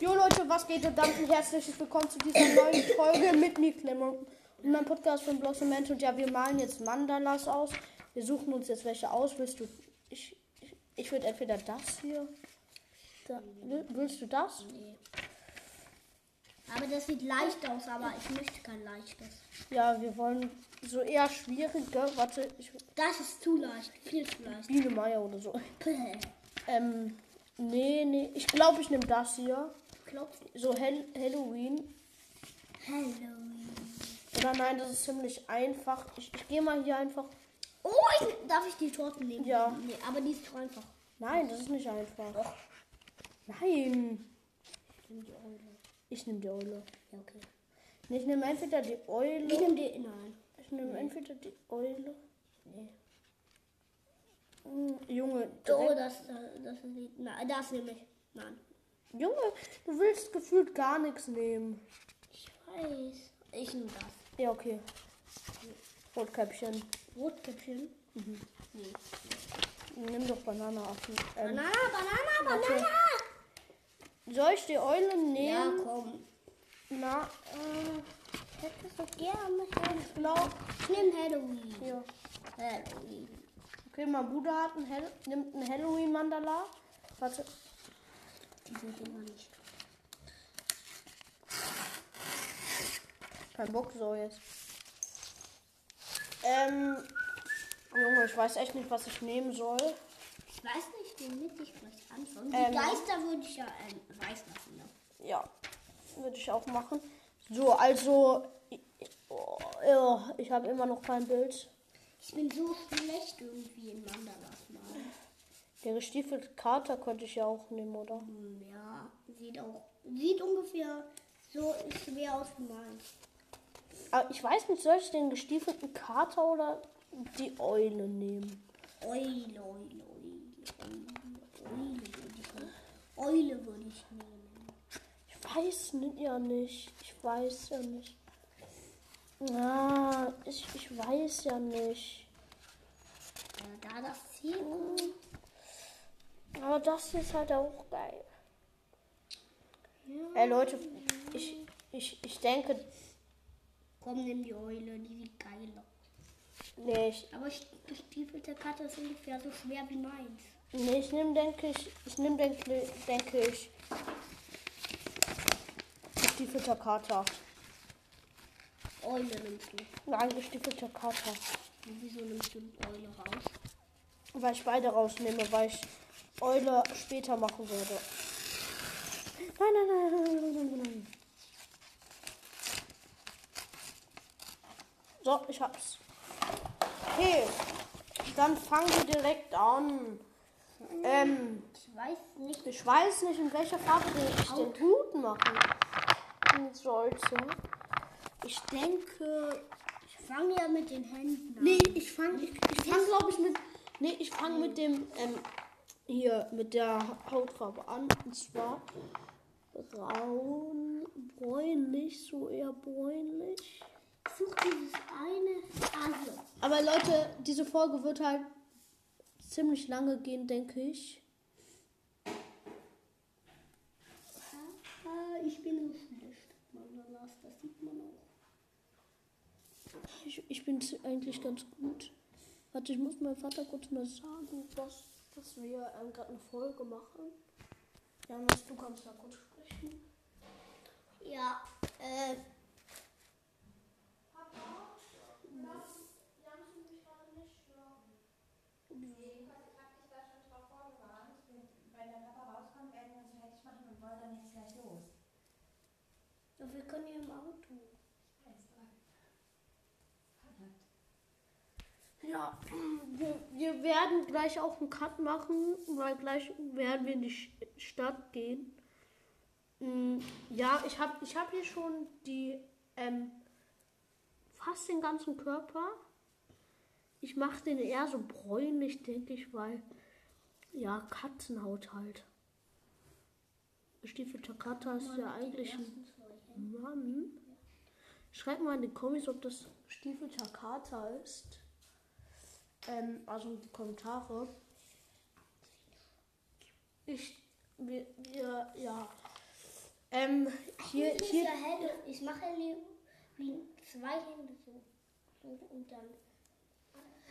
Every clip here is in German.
Jo Leute, was geht und damit herzlich willkommen zu dieser neuen Folge mit Miklemmer und meinem Podcast von Blossament. Und ja, wir malen jetzt Mandalas aus. Wir suchen uns jetzt welche aus. Willst du. Ich, ich, ich würde entweder das hier. Da, will- willst du das? Nee. Aber das sieht leicht aus, aber ich möchte kein leichtes. Ja, wir wollen so eher schwierige. Warte, ich. Das ist zu leicht, viel zu leicht. Biene Meier oder so. Ähm. Nee, nee. Ich glaube, ich nehme das hier. Du? So Hell Halloween. Halloween. Oder nein, das ist ziemlich einfach. Ich, ich gehe mal hier einfach. Oh, ich, darf ich die Torten nehmen? Ja. Nee, aber die ist zu einfach. Nein, das ist nicht einfach. Nein. Ich nehme die Eule. Ich nehme die Eule. Ja, okay. Nee, Ich nehme entweder die Ich Eule. nehme die. Nein. Ich nehme entweder die Eule. Nee. Hm, Junge, Oh, das, das, das sieht. Nein, das nehme ich. Nein. Junge, du willst gefühlt gar nichts nehmen. Ich weiß. Ich nehme das. Ja, okay. Rotkäppchen. Rotkäppchen. Nee. Nimm doch Bananaffen. Ähm, Banana, Banana, Warte. Banana. soll ich die Eule Ja, nehmen? komm. Na, äh, Ich hätte so gerne Halloween. blau. Ich nehme Halloween. Hier. Halloween. Okay, mein Bruder hat ein Hall nimmt ein Halloween-Mandala. Warte. Die sind immer nicht. Kein Bock so jetzt. Ähm, Junge, ich weiß echt nicht, was ich nehmen soll. Ich weiß nicht, womit ich vielleicht anfange. Die Ähm. Geister würde ich ja ähm, weiß lassen. Ne? Ja, würde ich auch machen. So, also, ich, oh, ich habe immer noch kein Bild. Ich bin so schlecht irgendwie in Mandalas. Der gestiefelte Kater könnte ich ja auch nehmen, oder? Hm, Ja, sieht auch. Sieht ungefähr so schwer aus wie meins. Aber ich weiß nicht, soll ich den gestiefelten Kater oder die Eule nehmen? Eule, Eule, Eule, Eule, Eule würde ich nehmen. Eule würde ich nehmen. Ich weiß ni- ja nicht. Ich weiß ja nicht. Ah, ich, ich weiß ja nicht. Äh, da das Ziel. Aber das ist halt auch geil. Ey Leute, ich, ich, ich denke, Komm, nimm die Eule, die sieht geil aus. nee, ich, Aber gestiefelte Karte ist ungefähr so schwer wie meins. nee, ich nehme, denke ich, ich nehme, denke, denke ich, gestiefelter Kater. Eule nimmst du. Nein, gestiefelter Kater. Und Wieso nimmst du die Eule raus? Weil ich beide rausnehme, weil ich Eule später machen werde. Nein, nein, nein, nein, nein, nein, nein. So, ich hab's. Okay, dann fangen wir direkt an. Ähm, Ich weiß nicht. ich weiß nicht, in welcher Farbe ich den Hut machen sollte. Ich denke, ich fange ja mit den Händen an. Nee, ich fange, ich, ich fang, glaube ich, mit. Nee, ich fange mit dem, ähm, hier, mit der Hautfarbe an. Und zwar braun, bräunlich, so eher bräunlich. Such dieses eine. Also, Aber Leute, diese Folge wird halt ziemlich lange gehen, denke ich. ich bin so schlecht. Das sieht man auch. Ich, ich bin eigentlich ganz gut. Warte, ich muss meinem Vater kurz mal sagen, was, dass wir ähm, gerade eine Folge machen. Janis, du kannst mal kurz sprechen. Ja, äh, Nee, quasi praktisch da schon drauf vorgewarnt. Wenn wenn der Papa rauskommt, werden wir uns fertig machen und wollen dann jetzt gleich los. ja, wir können ja im Auto. Weiß, aber Fahrrad. Ja, wir, wir werden gleich auch einen Cut machen, weil gleich werden wir in die Stadt gehen. Mm, Ja, ich habe ich hab hier schon die, ähm, fast den ganzen Körper. Ich mache den eher so bräunlich, denke ich, weil, ja, Katzenhaut halt. Gestiefelter Kater ist ja eigentlich ein Mann. Schreibt mal in die Kommis, ob das gestiefelter Kater ist. Ähm, also die Kommentare. Ich, wir, wir, ja. Ähm, hier, Hier, hier. Ich mache wie zwei Hände so. so und dann.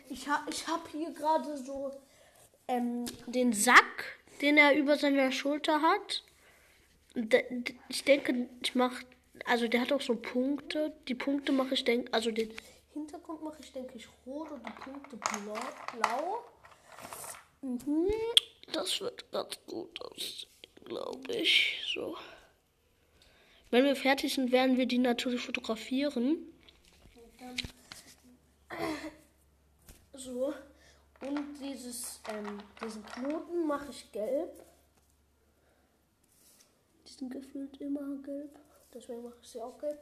ich habe ich hab hier gerade so ähm, den Sack, den er über seiner Schulter hat. Ich denke, ich mache, also der hat auch so Punkte. Die Punkte mache ich, denk, also den Hintergrund mache ich, denke ich, rot und die Punkte blau. blau. Mhm, das wird ganz gut aussehen, glaube ich. So. Wenn wir fertig sind, werden wir die natürlich fotografieren. So. Und dieses, ähm, diesen Knoten mache ich gelb. Die sind gefühlt immer gelb. Deswegen mache ich sie auch gelb.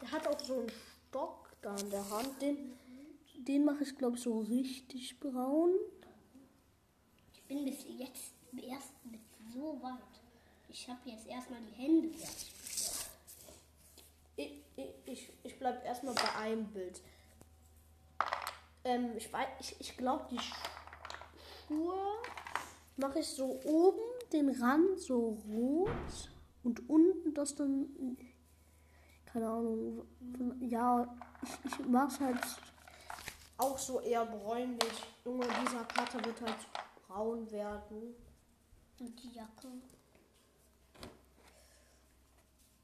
Der hat auch so einen Stock da in der Hand. Den, den mache ich, glaube ich, so richtig braun. Ich bin bis jetzt erst mit so weit. Ich habe jetzt erstmal die Hände fertig. Ich, ich, ich, ich bleibe erstmal bei einem Bild. Ähm, ich weiß, ich, ich glaube, die Schuhe mache ich so oben den Rand so rot und unten das dann, keine Ahnung, ja, ich, ich mache es halt auch so eher bräunlich. Junge, dieser Kater wird halt braun werden. Und die Jacke.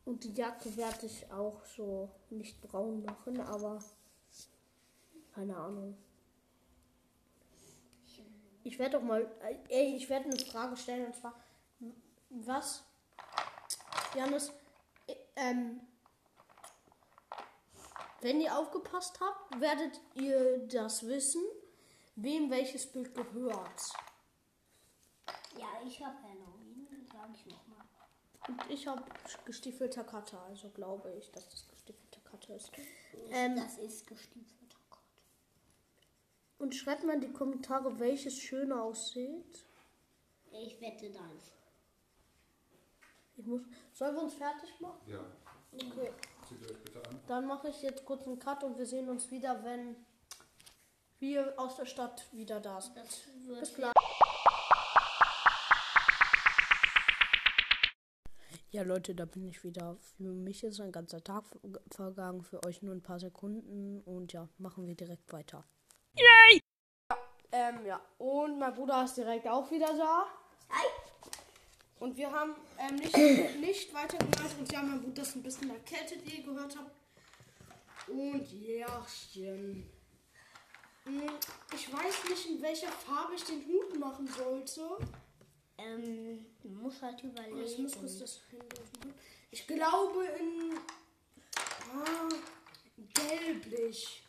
Und die Jacke werde ich auch so nicht braun machen, aber keine Ahnung. Ich werde doch mal, äh, ey, ich werde eine Frage stellen und zwar, was, Janis, äh, ähm, wenn ihr aufgepasst habt, werdet ihr das wissen, wem welches Bild gehört. Ja, ich habe Halloween, sage ich nochmal. Und ich habe gestiefelter Kater, also glaube ich, dass das gestiefelter Kater ist. Ähm, das ist gestiefelter Gott. Und schreibt mal in die Kommentare, welches schöner aussieht. Ich wette deins. Ich muss. Sollen wir uns fertig machen? Ja, Okay. Zieht euch bitte an. Dann mache ich jetzt kurz einen Cut und wir sehen uns wieder, wenn wir aus der Stadt wieder da sind. Das wird Bis gleich. Ja, Leute, da bin ich wieder. Für mich ist ein ganzer Tag ver- vergangen, für euch nur ein paar Sekunden. Und ja, machen wir direkt weiter. Yay! Ähm, ja. Und mein Bruder ist direkt auch wieder da. Hi. Und wir haben ähm, nicht, nicht weitergehört. Und ja, mein Bruder ist ein bisschen erkältet, wie ihr gehört habt. Und Jachchen. Hm, Ich weiß nicht, in welcher Farbe ich den Hut machen sollte. Ähm, du musst halt überlegen. Ich muss kurz das Handy. Ich glaube in ah, gelblich.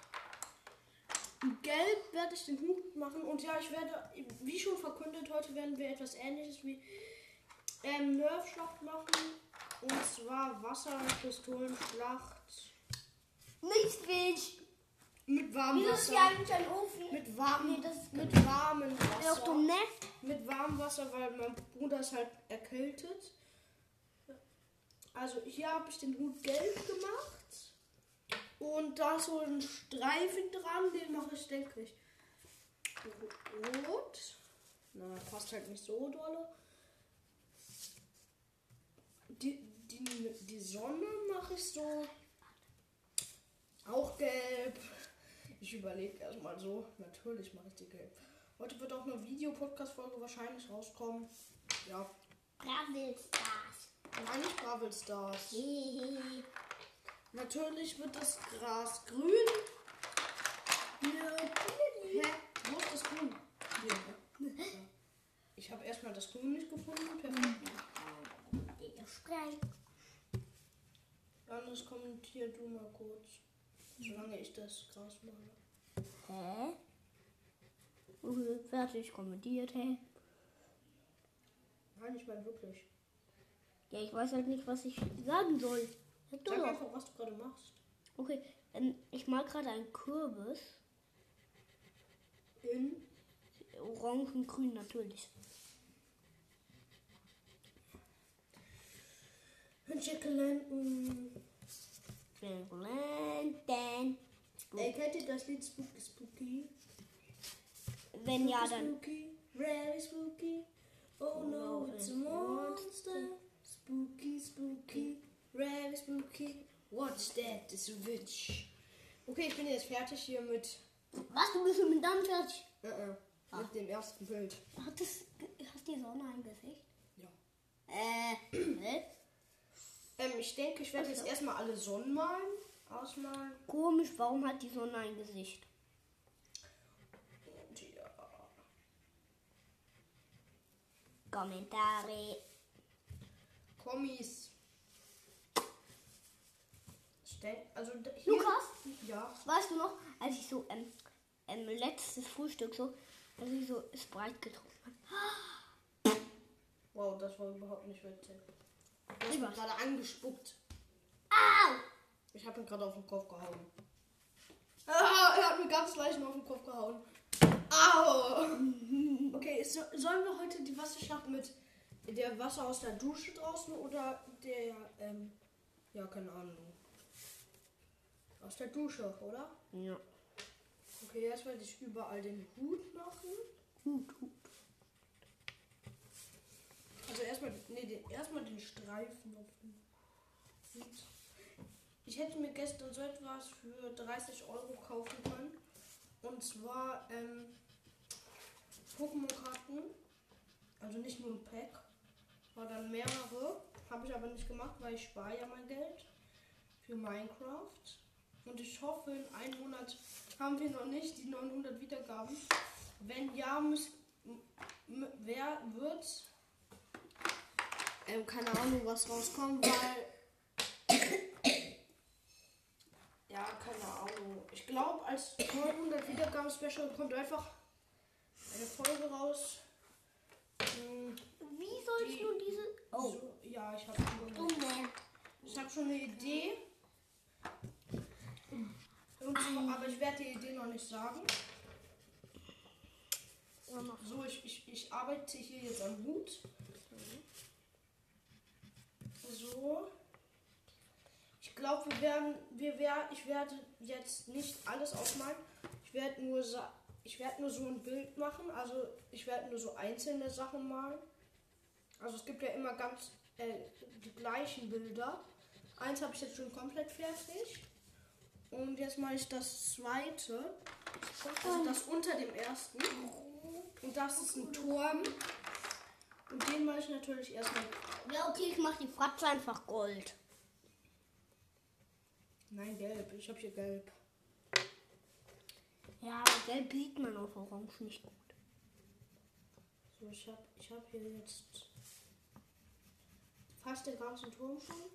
In Gelb werde ich den Hut machen und ja, ich werde, wie schon verkündet, heute werden wir etwas ähnliches wie ähm, Nerfschlacht machen. Und zwar Wasserpistolenschlacht Nicht Fisch. mit warmem ist Wasser. ja eigentlich ein Ofen? Mit warmem, Nee, das ist- mit warmem Ist auch Wasser. dumm, ne? mit warmem Wasser, weil mein Bruder ist halt erkältet. Also hier habe ich den Hut gelb gemacht. Und da ist so ein Streifen dran, den mache ich, denke ich, rot. Na, passt halt nicht so dolle. Die, die, die Sonne mache ich so auch gelb. Ich überlege erstmal so. Natürlich mache ich die gelb. Heute wird auch eine Videopodcast-Folge wahrscheinlich rauskommen. Ja, Bravel Stars. nein, nicht Bravel Stars. Natürlich wird das Gras grün. Hier. Hä? Wo ist das Grün? Hier. Ja. Ich habe erstmal das Grün nicht gefunden. Perfekt. Streit. Anders kommentier du mal kurz. Solange ich das Gras mache. Hä? Okay, fertig kommentiert, hä? Nein, ich meine wirklich. Ja, ich weiß halt nicht, was ich sagen soll. Sag Sag einfach, was du gerade machst. Okay, ähm, ich mag gerade einen Kürbis. In. Orange und natürlich. Chicken Lantern. Ey, kennt ihr das Lied Spooky Spooky? Wenn ja, dann. Spooky, very spooky. Oh no, it's a monster. Spooky, spooky, What's that? This witch. Okay, ich bin jetzt fertig hier mit, Was, du bist schon mit deinem fertig? äh, äh, mit dem ersten Bild. Hat, das, hat die Sonne ein Gesicht? Ja. Äh? Ähm, ich denke, ich werde jetzt erstmal alle Sonnen malen, ausmalen. Komisch, warum hat die Sonne ein Gesicht? Und ja. Kommentare. Kommis. Also hier, Lukas? Ja. Weißt du noch, als ich so ähm, ähm, letztes Frühstück so, als ich so Sprite getrunken habe. Wow, das war überhaupt nicht witzig. Du hast mich gerade angespuckt. Au! Ich habe ihn gerade auf den Kopf gehauen. Ah, er hat mir ganz leicht auf den Kopf gehauen. Au! Okay, so, sollen wir heute die Wasserschlacht mit der Wasser aus der Dusche draußen oder der, ähm, ja, keine Ahnung. Aus der Dusche, oder? Ja. Okay, jetzt werde ich überall den Hut machen. Hut, Hut. Also erstmal, nee, den, den Streifen Hut. Ich hätte mir gestern so etwas für 30 Euro kaufen können. Und zwar ähm, Pokémon-Karten. Also nicht nur ein Pack, sondern mehrere. Habe ich aber nicht gemacht, weil ich spare ja mein Geld für Minecraft. Und ich hoffe, in einem Monat haben wir noch nicht die 900 Wiedergaben. Wenn ja, muss, m- m- wer wird ähm, keine Ahnung, was rauskommt, weil. ja, keine Ahnung. Ich glaube, als 900 Wiedergaben-Special kommt einfach eine Folge raus. Hm, Wie sollst Die- du diese. Oh, so, ja, ich habe schon, dumme. ich hab schon eine Idee. Zwar, aber ich werde die Idee noch nicht sagen. So, ich, ich, ich arbeite hier jetzt am Hut. So. Ich glaube, wir werden, wir werden, ich werde jetzt nicht alles aufmalen. Ich werde nur, ich werde nur so ein Bild machen. Also ich werde nur so einzelne Sachen malen. Also es gibt ja immer ganz äh, die gleichen Bilder. Eins habe ich jetzt schon komplett fertig. Und jetzt mache ich das zweite. Also das unter dem ersten. Und das ist ein Turm. Und den mache ich natürlich erstmal. Ja, okay, ich mach die Fratze einfach Gold. Nein, gelb. Ich habe hier gelb. Ja, aber gelb sieht man auf Orange nicht gut. So, ich habe ich hab hier jetzt fast den ganzen Turm schon.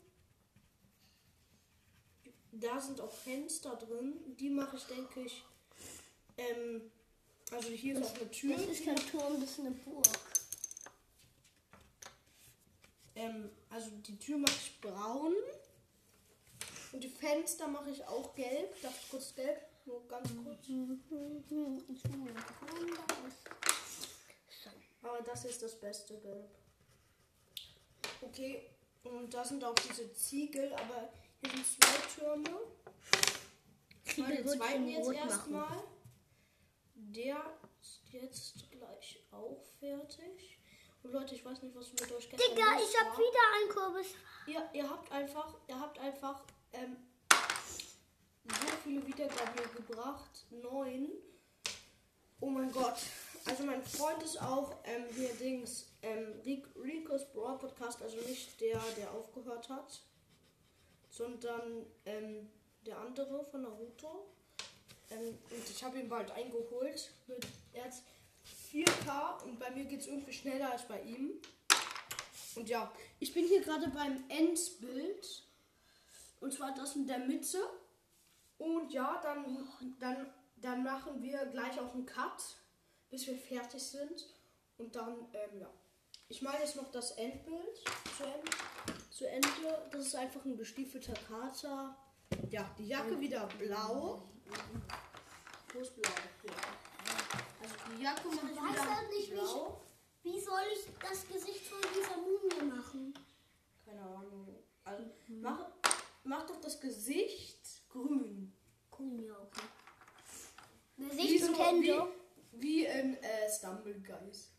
Da sind auch Fenster drin. Die mache ich, denke ich. Ähm, also hier ist auch eine Tür. Das ist kein Turm, das ist eine Burg. Ähm, also die Tür mache ich braun. Und die Fenster mache ich auch gelb. Darf ich kurz gelb? Nur ganz kurz. Aber das ist das beste Gelb. Okay, und da sind auch diese Ziegel, aber hier sind zwei Türme. Ich mache den zweiten jetzt erstmal. Der ist jetzt gleich auch fertig. Und Leute, ich weiß nicht, was mit euch gestern Digga, ich hab war. wieder ein Kürbis. Ihr, ihr habt einfach, ihr habt einfach ähm, so viele Wiedergaben hier gebracht. Neun. Oh mein Gott. Also mein Freund ist auch ähm, hier Dings, ähm, Ric- Rico's Brawl Podcast, also nicht der, der aufgehört hat, sondern ähm, der andere von Naruto. Ähm, und ich habe ihn bald eingeholt. Mit, er hat 4K und bei mir geht es irgendwie schneller als bei ihm. Und ja, ich bin hier gerade beim Endbild. Und zwar das in der Mitte. Und ja, dann, dann, dann machen wir gleich auch einen Cut, bis wir fertig sind. Und dann, ähm, ja. Ich male jetzt noch das Endbild zu Ende. Zu Ende. Das ist einfach ein gestiefelter Kater. Ja, die Jacke wieder blau. Wo ist blau? Ja. Die Jacke mache ich weiß halt nicht, wie ich- blau. Wie soll ich das Gesicht von dieser Mumie machen? Keine Ahnung. Also mach, mach doch das Gesicht grün. Grün, ja, okay. Gesicht und so- Hände. Wie, wie in äh, Stumbleguys.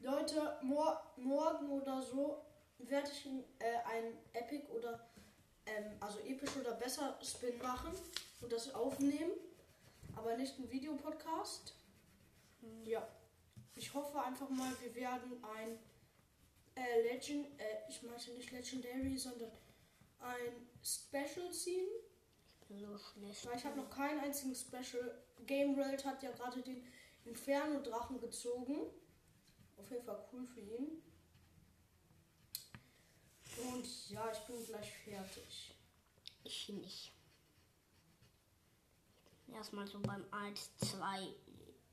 Leute, mor morgen oder so werde ich ein, äh, ein Epic oder ähm, also episch oder besser Spin machen und das aufnehmen, aber nicht ein Videopodcast. Ja, ich hoffe einfach mal, wir werden ein äh, Legend, äh, ich meinte nicht Legendary, sondern ein Special ziehen. So schlecht. Weil ich habe noch keinen einzigen Special. Game World hat ja gerade den Inferno-Drachen gezogen. Auf jeden Fall cool für ihn. Und ja, ich bin gleich fertig. Ich nicht. Erstmal so beim 1, 2,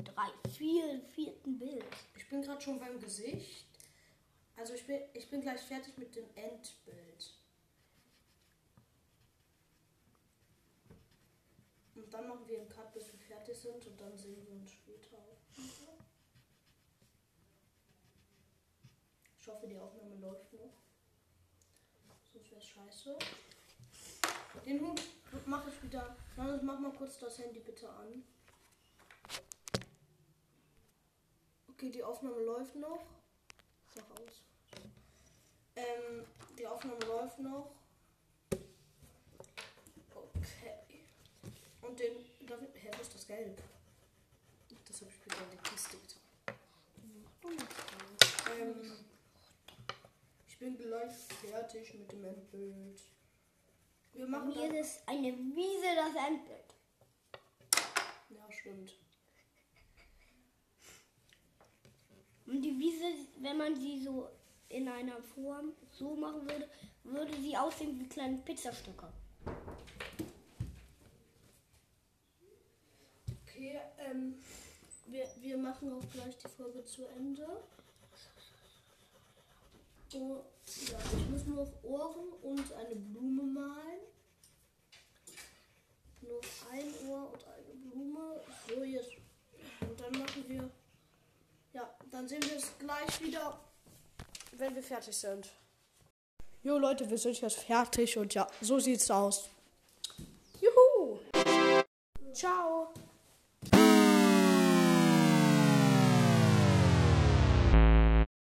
3, 4, vierten Bild. Ich bin gerade schon beim Gesicht. Also ich bin, ich bin gleich fertig mit dem Endbild. Und dann machen wir einen Cut, bis wir fertig sind und dann sehen wir uns später. Ich hoffe, die Aufnahme läuft noch. Sonst wäre scheiße. Den Hund mache ich wieder. Mach mal kurz das Handy bitte an. Okay, die Aufnahme läuft noch. Mach aus. Ähm, die Aufnahme läuft noch. Okay. Und den. Ich, hä, wo ist das Gelb? Das habe ich wieder in die Kiste getan. Ähm, ich bin gleich fertig mit dem Endbild. Wir machen mir ist eine Wiese das Endbild. Ja, stimmt. Und die Wiese, wenn man sie so in einer Form so machen würde, würde sie aussehen wie kleine Pizzastücke. Okay, ähm, wir, wir machen auch gleich die Folge zu Ende. Oh, ja, ich muss nur auf Ohren und eine Blume malen. Nur ein Ohr und eine Blume. So, jetzt. Und dann machen wir. Ja, dann sehen wir es gleich wieder, wenn wir fertig sind. Jo Leute, wir sind jetzt fertig und ja, so sieht's aus. Juhu! Ciao!